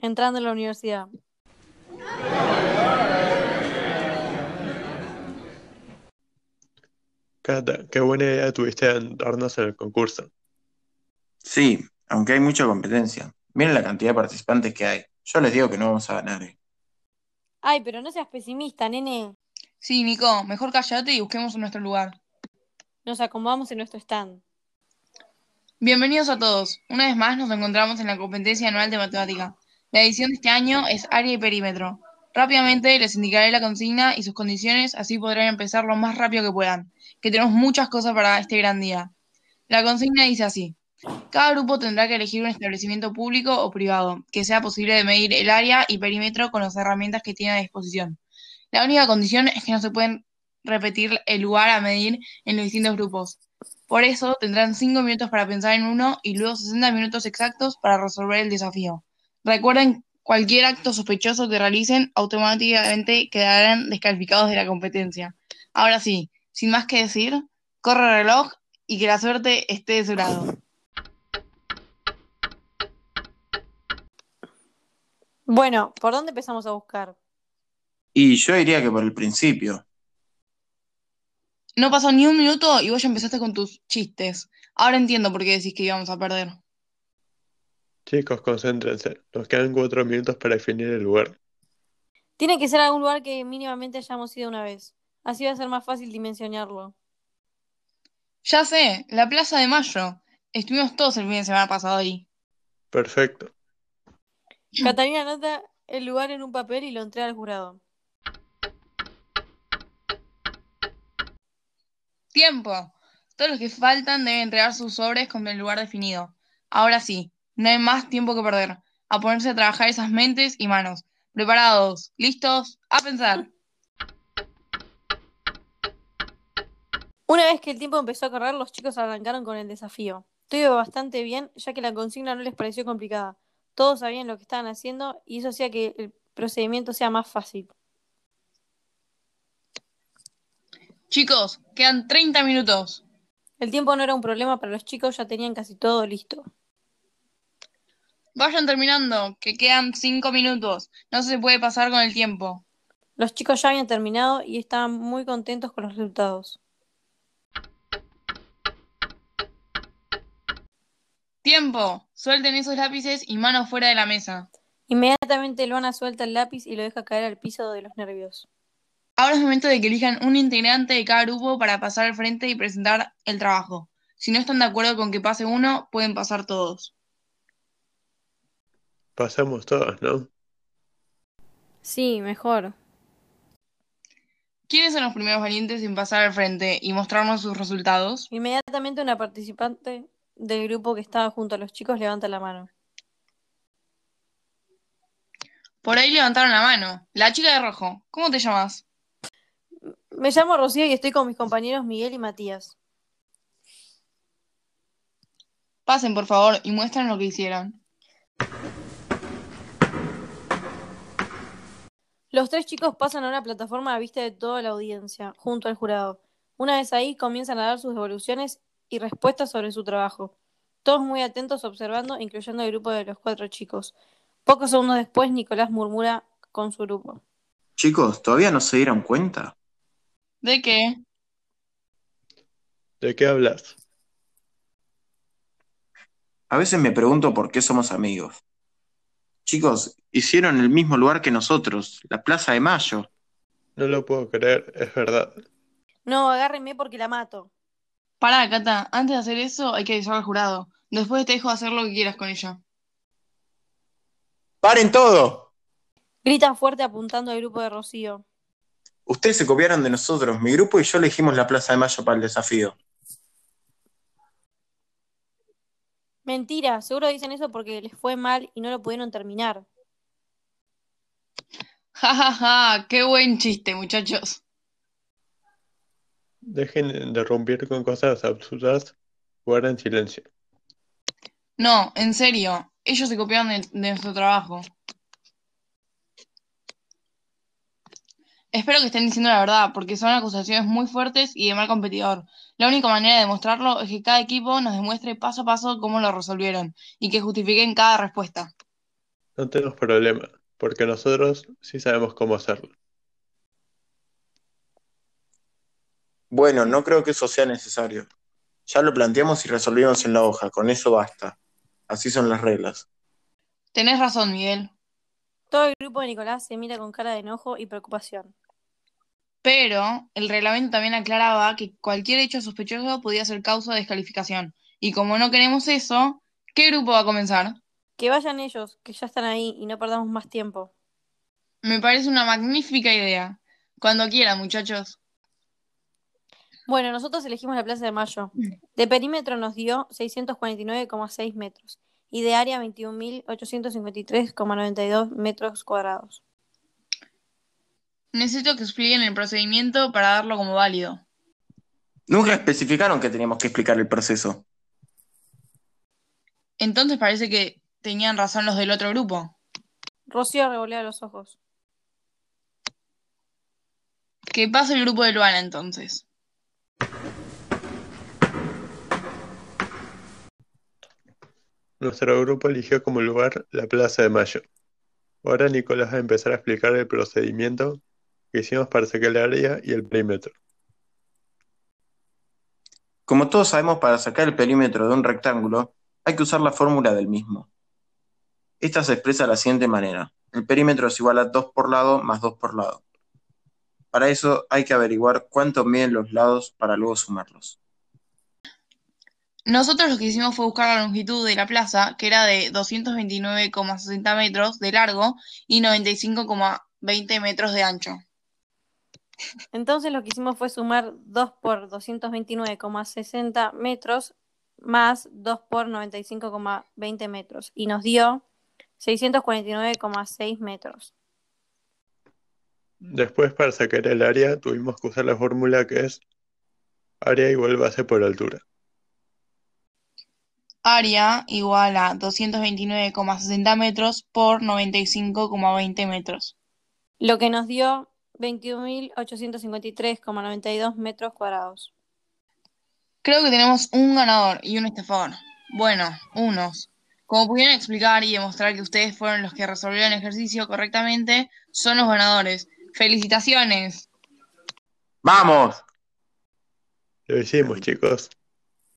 entrando en la universidad. Cata, qué buena idea tuviste de darnos en el concurso. Sí, aunque hay mucha competencia. Miren la cantidad de participantes que hay. Yo les digo que no vamos a ganar. ¿eh? Ay, pero no seas pesimista, nene. Sí, Nico, mejor cállate y busquemos nuestro lugar. Nos acomodamos en nuestro stand. Bienvenidos a todos. Una vez más nos encontramos en la competencia anual de matemática. La edición de este año es área y perímetro. Rápidamente les indicaré la consigna y sus condiciones, así podrán empezar lo más rápido que puedan, que tenemos muchas cosas para este gran día. La consigna dice así. Cada grupo tendrá que elegir un establecimiento público o privado, que sea posible de medir el área y perímetro con las herramientas que tiene a disposición. La única condición es que no se pueden repetir el lugar a medir en los distintos grupos. Por eso tendrán 5 minutos para pensar en uno y luego 60 minutos exactos para resolver el desafío. Recuerden, cualquier acto sospechoso que realicen automáticamente quedarán descalificados de la competencia. Ahora sí, sin más que decir, corre el reloj y que la suerte esté de su lado. Bueno, ¿por dónde empezamos a buscar? Y yo diría que por el principio. No pasó ni un minuto y vos ya empezaste con tus chistes. Ahora entiendo por qué decís que íbamos a perder. Chicos, concéntrense. Nos quedan cuatro minutos para definir el lugar. Tiene que ser algún lugar que mínimamente hayamos ido una vez. Así va a ser más fácil dimensionarlo. Ya sé, la Plaza de Mayo. Estuvimos todos el fin de semana pasado ahí. Perfecto. Catalina anota el lugar en un papel y lo entrega al jurado. Tiempo. Todos los que faltan deben entregar sus sobres con el lugar definido. Ahora sí, no hay más tiempo que perder. A ponerse a trabajar esas mentes y manos. ¿Preparados? ¿Listos? A pensar. Una vez que el tiempo empezó a correr, los chicos arrancaron con el desafío. Todo iba bastante bien, ya que la consigna no les pareció complicada. Todos sabían lo que estaban haciendo y eso hacía que el procedimiento sea más fácil. Chicos, quedan 30 minutos. El tiempo no era un problema para los chicos, ya tenían casi todo listo. Vayan terminando, que quedan 5 minutos. No se puede pasar con el tiempo. Los chicos ya habían terminado y estaban muy contentos con los resultados. Tiempo. Suelten esos lápices y manos fuera de la mesa. Inmediatamente Luana suelta el lápiz y lo deja caer al piso de los nervios. Ahora es momento de que elijan un integrante de cada grupo para pasar al frente y presentar el trabajo. Si no están de acuerdo con que pase uno, pueden pasar todos. Pasamos todos, ¿no? Sí, mejor. ¿Quiénes son los primeros valientes en pasar al frente y mostrarnos sus resultados? Inmediatamente una participante del grupo que estaba junto a los chicos levanta la mano. Por ahí levantaron la mano. La chica de rojo. ¿Cómo te llamas? Me llamo Rocío y estoy con mis compañeros Miguel y Matías. Pasen, por favor, y muestren lo que hicieron. Los tres chicos pasan a una plataforma a vista de toda la audiencia, junto al jurado. Una vez ahí comienzan a dar sus devoluciones y respuestas sobre su trabajo. Todos muy atentos observando, incluyendo el grupo de los cuatro chicos. Pocos segundos después, Nicolás murmura con su grupo. Chicos, ¿todavía no se dieron cuenta? ¿De qué? ¿De qué hablas? A veces me pregunto por qué somos amigos. Chicos, hicieron el mismo lugar que nosotros, la Plaza de Mayo. No lo puedo creer, es verdad. No, agárrenme porque la mato. Pará, Cata, antes de hacer eso hay que avisar al jurado. Después te dejo hacer lo que quieras con ella. ¡Paren todo! Grita fuerte apuntando al grupo de Rocío. Ustedes se copiaron de nosotros, mi grupo y yo elegimos la Plaza de Mayo para el desafío. Mentira, seguro dicen eso porque les fue mal y no lo pudieron terminar. Ja, ja, ja, qué buen chiste, muchachos. Dejen de romper con cosas absurdas. Guarden silencio. No, en serio, ellos se copiaron de, de nuestro trabajo. Espero que estén diciendo la verdad, porque son acusaciones muy fuertes y de mal competidor. La única manera de demostrarlo es que cada equipo nos demuestre paso a paso cómo lo resolvieron y que justifiquen cada respuesta. No tenemos problema, porque nosotros sí sabemos cómo hacerlo. Bueno, no creo que eso sea necesario. Ya lo planteamos y resolvimos en la hoja, con eso basta. Así son las reglas. Tenés razón, Miguel. Todo el grupo de Nicolás se mira con cara de enojo y preocupación. Pero el reglamento también aclaraba que cualquier hecho sospechoso podía ser causa de descalificación. Y como no queremos eso, ¿qué grupo va a comenzar? Que vayan ellos, que ya están ahí y no perdamos más tiempo. Me parece una magnífica idea. Cuando quieran, muchachos. Bueno, nosotros elegimos la Plaza de Mayo. De perímetro nos dio 649,6 metros y de área 21.853,92 metros cuadrados. Necesito que expliquen el procedimiento para darlo como válido. Nunca especificaron que teníamos que explicar el proceso. Entonces parece que tenían razón los del otro grupo. Rocío revolea los ojos. Que pase el grupo de Luana entonces. Nuestro grupo eligió como lugar la Plaza de Mayo. Ahora Nicolás va a empezar a explicar el procedimiento que hicimos para sacar el área y el perímetro. Como todos sabemos, para sacar el perímetro de un rectángulo hay que usar la fórmula del mismo. Esta se expresa de la siguiente manera. El perímetro es igual a 2 por lado más 2 por lado. Para eso hay que averiguar cuánto miden los lados para luego sumarlos. Nosotros lo que hicimos fue buscar la longitud de la plaza, que era de 229,60 metros de largo y 95,20 metros de ancho. Entonces lo que hicimos fue sumar 2 por 229,60 metros más 2 por 95,20 metros y nos dio 649,6 metros. Después, para sacar el área, tuvimos que usar la fórmula que es área igual base por altura. Área igual a 229,60 metros por 95,20 metros. Lo que nos dio 21.853,92 metros cuadrados. Creo que tenemos un ganador y un estafador. Bueno, unos. Como pudieron explicar y demostrar que ustedes fueron los que resolvieron el ejercicio correctamente, son los ganadores. ¡Felicitaciones! ¡Vamos! Lo hicimos, chicos.